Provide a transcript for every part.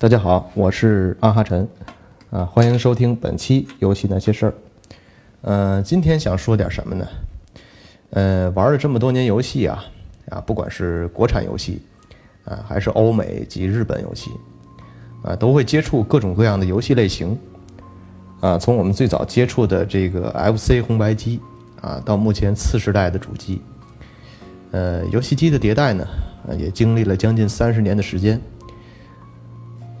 大家好，我是阿哈陈，啊，欢迎收听本期游戏那些事儿。呃，今天想说点什么呢？呃，玩了这么多年游戏啊，啊，不管是国产游戏，啊，还是欧美及日本游戏，啊，都会接触各种各样的游戏类型。啊，从我们最早接触的这个 FC 红白机，啊，到目前次时代的主机，呃，游戏机的迭代呢，啊，也经历了将近三十年的时间。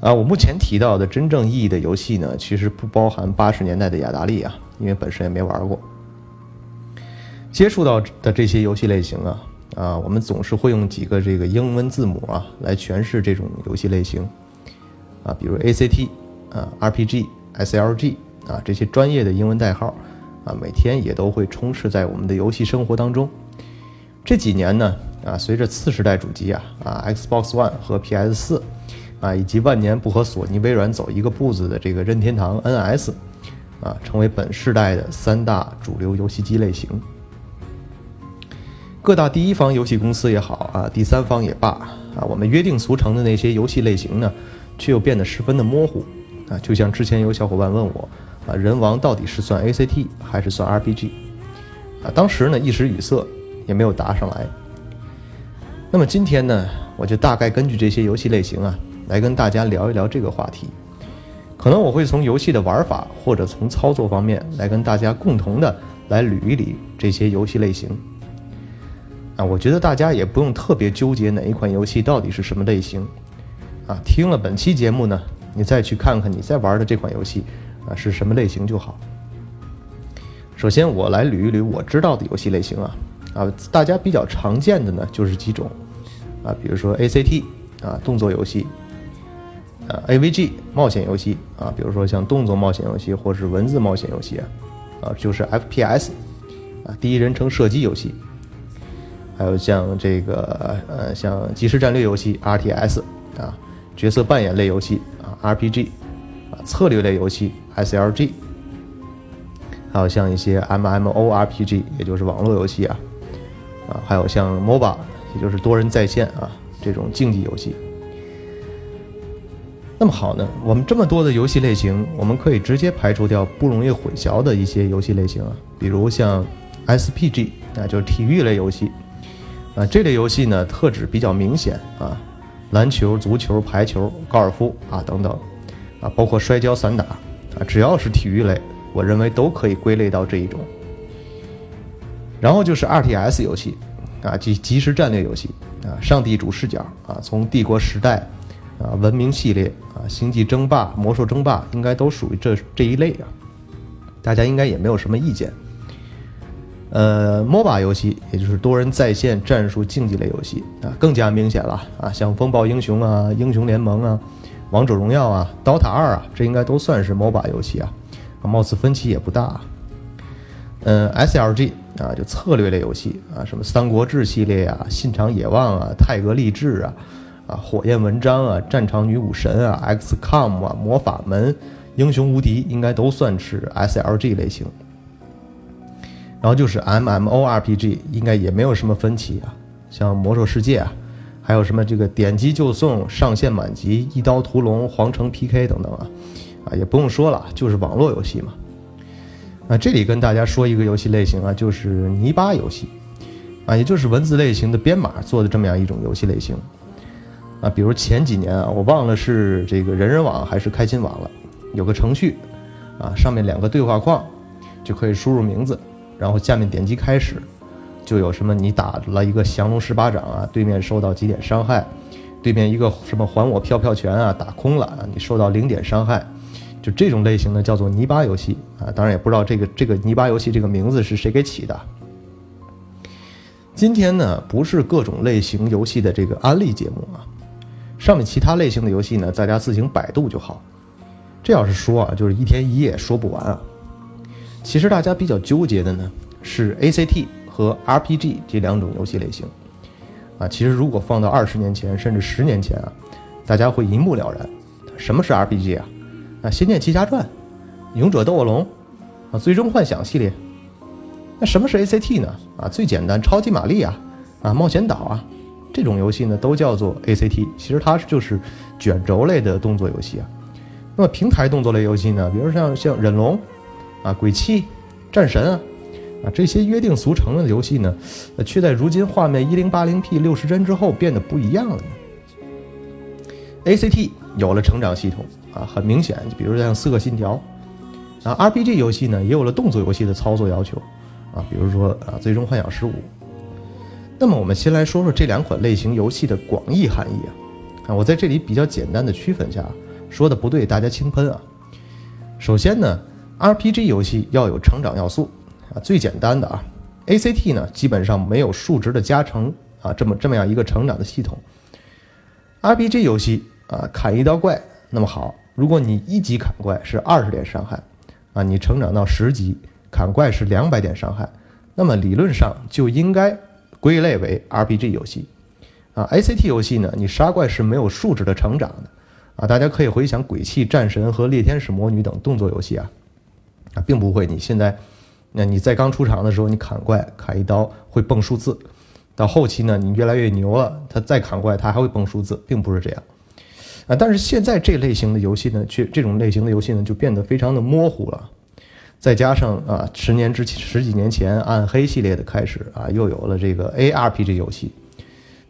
啊，我目前提到的真正意义的游戏呢，其实不包含八十年代的雅达利啊，因为本身也没玩过。接触到的这些游戏类型啊，啊，我们总是会用几个这个英文字母啊来诠释这种游戏类型，啊，比如 ACT 啊、RPG、SLG 啊这些专业的英文代号，啊，每天也都会充斥在我们的游戏生活当中。这几年呢，啊，随着次时代主机啊啊 Xbox One 和 PS 四。啊，以及万年不和索尼、微软走一个步子的这个任天堂 NS，啊，成为本世代的三大主流游戏机类型。各大第一方游戏公司也好啊，第三方也罢啊，我们约定俗成的那些游戏类型呢，却又变得十分的模糊。啊，就像之前有小伙伴问我，啊，人王到底是算 ACT 还是算 RPG？啊，当时呢一时语塞，也没有答上来。那么今天呢，我就大概根据这些游戏类型啊。来跟大家聊一聊这个话题，可能我会从游戏的玩法或者从操作方面来跟大家共同的来捋一捋这些游戏类型。啊，我觉得大家也不用特别纠结哪一款游戏到底是什么类型。啊，听了本期节目呢，你再去看看你在玩的这款游戏啊是什么类型就好。首先我来捋一捋我知道的游戏类型啊，啊，大家比较常见的呢就是几种，啊，比如说 ACT 啊，动作游戏。呃，AVG 冒险游戏啊，比如说像动作冒险游戏或是文字冒险游戏啊，啊，就是 FPS 啊，第一人称射击游戏，还有像这个呃，像即时战略游戏 RTS 啊，角色扮演类游戏啊 RPG 啊，策略类游戏 SLG，还有像一些 MMORPG，也就是网络游戏啊，啊，还有像 MOBA，也就是多人在线啊这种竞技游戏。那么好呢，我们这么多的游戏类型，我们可以直接排除掉不容易混淆的一些游戏类型啊，比如像 SPG 啊，就是体育类游戏啊，这类游戏呢特指比较明显啊，篮球、足球、排球、高尔夫啊等等啊，包括摔跤、散打啊，只要是体育类，我认为都可以归类到这一种。然后就是 RTS 游戏啊，即即时战略游戏啊，上帝主视角啊，从帝国时代。啊，文明系列，星际争霸、魔兽争霸应该都属于这这一类啊，大家应该也没有什么意见。呃，MOBA 游戏也就是多人在线战术竞技类游戏啊，更加明显了啊，像风暴英雄啊、英雄联盟啊、王者荣耀啊、DOTA 二啊，这应该都算是 MOBA 游戏啊，貌似分歧也不大。嗯，SLG 啊，就策略类游戏啊，什么三国志系列啊、信长野望啊、泰格励志啊。啊，火焰文章啊，战场女武神啊，XCOM 啊，魔法门，英雄无敌，应该都算是 SLG 类型。然后就是 MMORPG，应该也没有什么分歧啊，像魔兽世界啊，还有什么这个点击就送、上线满级、一刀屠龙、皇城 PK 等等啊，啊，也不用说了，就是网络游戏嘛。啊，这里跟大家说一个游戏类型啊，就是泥巴游戏，啊，也就是文字类型的编码做的这么样一种游戏类型。啊，比如前几年啊，我忘了是这个人人网还是开心网了，有个程序，啊，上面两个对话框，就可以输入名字，然后下面点击开始，就有什么你打了一个降龙十八掌啊，对面受到几点伤害，对面一个什么还我飘飘拳啊，打空了啊，你受到零点伤害，就这种类型的叫做泥巴游戏啊，当然也不知道这个这个泥巴游戏这个名字是谁给起的。今天呢，不是各种类型游戏的这个安利节目啊。上面其他类型的游戏呢，大家自行百度就好。这要是说啊，就是一天一夜说不完啊。其实大家比较纠结的呢，是 ACT 和 RPG 这两种游戏类型啊。其实如果放到二十年前，甚至十年前啊，大家会一目了然。什么是 RPG 啊？啊，《仙剑奇侠传》、《勇者斗恶龙》啊，《最终幻想》系列。那什么是 ACT 呢？啊，最简单，超级玛丽啊，啊，冒险岛啊。这种游戏呢都叫做 ACT，其实它就是卷轴类的动作游戏啊。那么平台动作类游戏呢，比如像像忍龙啊、鬼泣、战神啊啊这些约定俗成的游戏呢，呃，却在如今画面一零八零 P 六十帧之后变得不一样了呢。ACT 有了成长系统啊，很明显，比如像《刺客信条》啊，RPG 游戏呢也有了动作游戏的操作要求啊，比如说啊，《最终幻想十五》。那么我们先来说说这两款类型游戏的广义含义啊，啊，我在这里比较简单的区分一下。说的不对，大家轻喷啊！首先呢，RPG 游戏要有成长要素啊，最简单的啊，ACT 呢基本上没有数值的加成啊，这么这么样一个成长的系统。RPG 游戏啊，砍一刀怪，那么好，如果你一级砍怪是二十点伤害啊，你成长到十级砍怪是两百点伤害，那么理论上就应该归类为 RPG 游戏啊。ACT 游戏呢，你杀怪是没有数值的成长的。啊，大家可以回想《鬼泣》《战神》和《猎天使魔女》等动作游戏啊，啊，并不会。你现在，那你在刚出场的时候，你砍怪砍一刀会蹦数字，到后期呢，你越来越牛了，它再砍怪它还会蹦数字，并不是这样。啊，但是现在这类型的游戏呢，却这种类型的游戏呢就变得非常的模糊了。再加上啊，十年之前十几年前暗黑系列的开始啊，又有了这个 ARPG 游戏。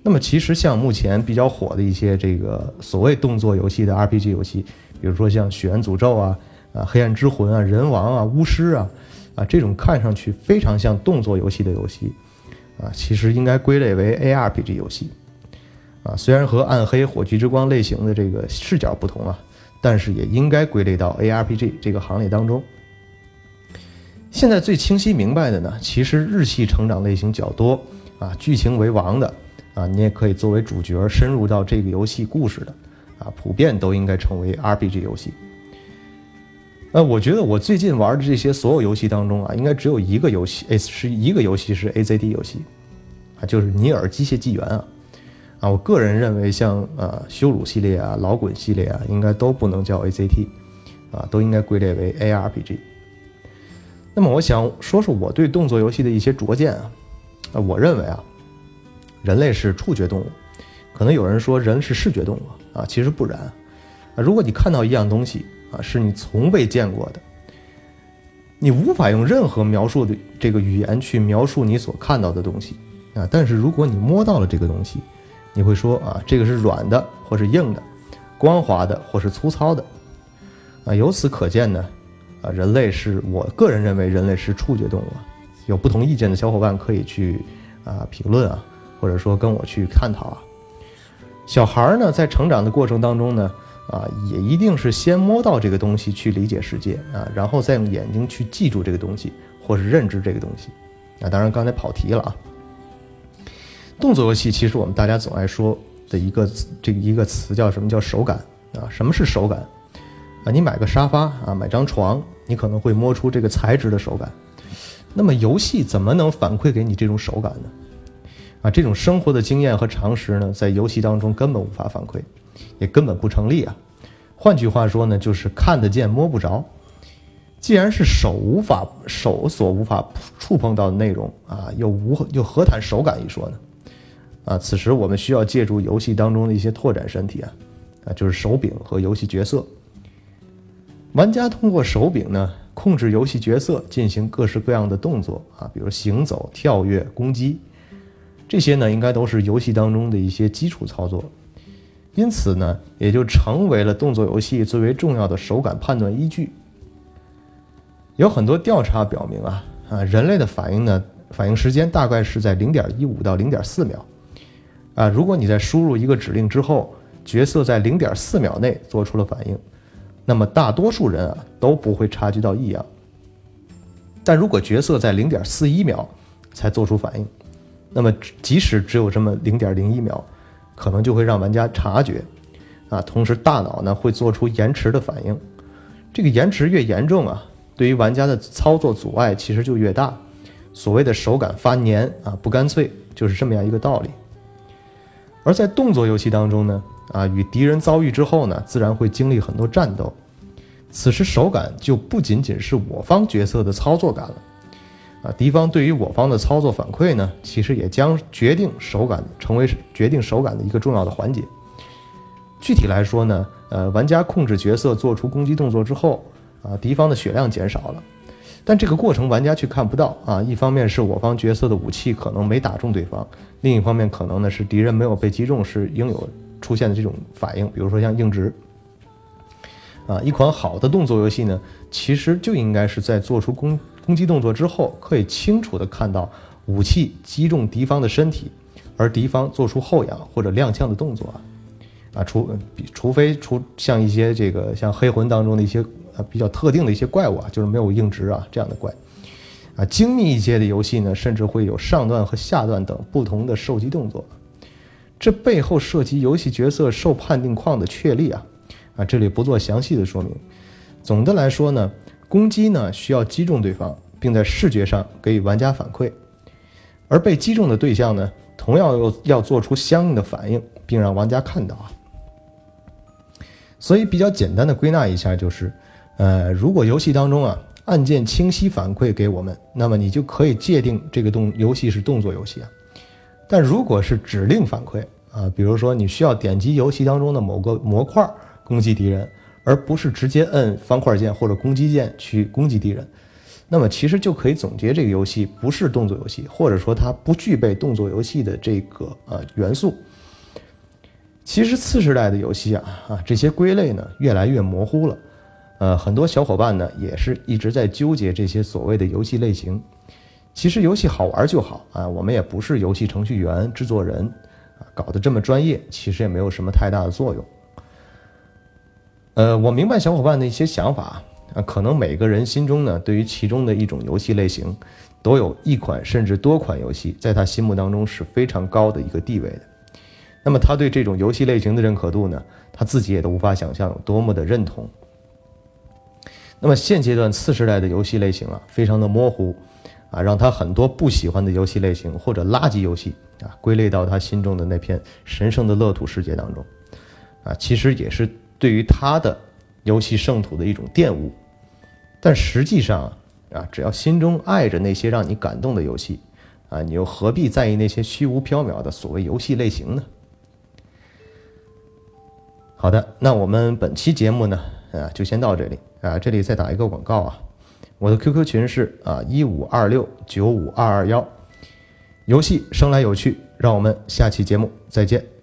那么其实像目前比较火的一些这个所谓动作游戏的 RPG 游戏，比如说像《血源诅咒》啊、啊《黑暗之魂》啊、人王啊、巫师啊，啊这种看上去非常像动作游戏的游戏，啊其实应该归类为 ARPG 游戏，啊虽然和暗黑、火炬之光类型的这个视角不同啊，但是也应该归类到 ARPG 这个行列当中。现在最清晰明白的呢，其实日系成长类型较多啊，剧情为王的。啊，你也可以作为主角深入到这个游戏故事的，啊，普遍都应该成为 RPG 游戏。呃，我觉得我最近玩的这些所有游戏当中啊，应该只有一个游戏，哎，是一个游戏是 ACD 游戏，啊，就是《尼尔：机械纪元》啊。啊，我个人认为，像呃羞辱系列啊、老滚系列啊，应该都不能叫 ACT，啊，都应该归类为 ARPG。那么，我想说说我对动作游戏的一些拙见啊，啊，我认为啊。人类是触觉动物，可能有人说人是视觉动物啊，其实不然啊。如果你看到一样东西啊，是你从未见过的，你无法用任何描述的这个语言去描述你所看到的东西啊。但是如果你摸到了这个东西，你会说啊，这个是软的或是硬的，光滑的或是粗糙的啊。由此可见呢，啊，人类是我个人认为人类是触觉动物。有不同意见的小伙伴可以去啊评论啊。或者说跟我去探讨啊，小孩儿呢在成长的过程当中呢，啊也一定是先摸到这个东西去理解世界啊，然后再用眼睛去记住这个东西或是认知这个东西，啊当然刚才跑题了啊。动作游戏其实我们大家总爱说的一个这一个词叫什么叫手感啊？什么是手感啊？你买个沙发啊，买张床，你可能会摸出这个材质的手感，那么游戏怎么能反馈给你这种手感呢？啊，这种生活的经验和常识呢，在游戏当中根本无法反馈，也根本不成立啊。换句话说呢，就是看得见摸不着。既然是手无法手所无法触碰到的内容啊，又无又何谈手感一说呢？啊，此时我们需要借助游戏当中的一些拓展身体啊，啊，就是手柄和游戏角色。玩家通过手柄呢，控制游戏角色进行各式各样的动作啊，比如行走、跳跃、攻击。这些呢，应该都是游戏当中的一些基础操作，因此呢，也就成为了动作游戏最为重要的手感判断依据。有很多调查表明啊，啊，人类的反应呢，反应时间大概是在零点一五到零点四秒，啊，如果你在输入一个指令之后，角色在零点四秒内做出了反应，那么大多数人啊都不会察觉到异样。但如果角色在零点四一秒才做出反应，那么，即使只有这么零点零一秒，可能就会让玩家察觉，啊，同时大脑呢会做出延迟的反应，这个延迟越严重啊，对于玩家的操作阻碍其实就越大。所谓的手感发黏啊不干脆，就是这么样一个道理。而在动作游戏当中呢，啊，与敌人遭遇之后呢，自然会经历很多战斗，此时手感就不仅仅是我方角色的操作感了。啊，敌方对于我方的操作反馈呢，其实也将决定手感成为决定手感的一个重要的环节。具体来说呢，呃，玩家控制角色做出攻击动作之后，啊，敌方的血量减少了，但这个过程玩家却看不到啊。一方面是我方角色的武器可能没打中对方，另一方面可能呢是敌人没有被击中是应有出现的这种反应，比如说像硬直。啊，一款好的动作游戏呢，其实就应该是在做出攻攻击动作之后，可以清楚的看到武器击中敌方的身体，而敌方做出后仰或者踉跄的动作啊。啊，除比除非除像一些这个像黑魂当中的一些啊比较特定的一些怪物啊，就是没有硬直啊这样的怪，啊，精密一些的游戏呢，甚至会有上段和下段等不同的受击动作，这背后涉及游戏角色受判定框的确立啊。啊，这里不做详细的说明。总的来说呢，攻击呢需要击中对方，并在视觉上给予玩家反馈，而被击中的对象呢，同样要要做出相应的反应，并让玩家看到啊。所以比较简单的归纳一下就是，呃，如果游戏当中啊按键清晰反馈给我们，那么你就可以界定这个动游戏是动作游戏啊。但如果是指令反馈啊，比如说你需要点击游戏当中的某个模块。攻击敌人，而不是直接摁方块键或者攻击键去攻击敌人，那么其实就可以总结这个游戏不是动作游戏，或者说它不具备动作游戏的这个呃元素。其实次时代的游戏啊啊这些归类呢越来越模糊了，呃很多小伙伴呢也是一直在纠结这些所谓的游戏类型。其实游戏好玩就好啊，我们也不是游戏程序员、制作人啊，搞得这么专业，其实也没有什么太大的作用。呃，我明白小伙伴的一些想法啊，可能每个人心中呢，对于其中的一种游戏类型，都有一款甚至多款游戏，在他心目当中是非常高的一个地位的。那么他对这种游戏类型的认可度呢，他自己也都无法想象有多么的认同。那么现阶段次时代的游戏类型啊，非常的模糊啊，让他很多不喜欢的游戏类型或者垃圾游戏啊，归类到他心中的那片神圣的乐土世界当中啊，其实也是。对于他的游戏圣土的一种玷污，但实际上啊，只要心中爱着那些让你感动的游戏，啊，你又何必在意那些虚无缥缈的所谓游戏类型呢？好的，那我们本期节目呢，啊，就先到这里啊，这里再打一个广告啊，我的 QQ 群是啊一五二六九五二二幺，游戏生来有趣，让我们下期节目再见。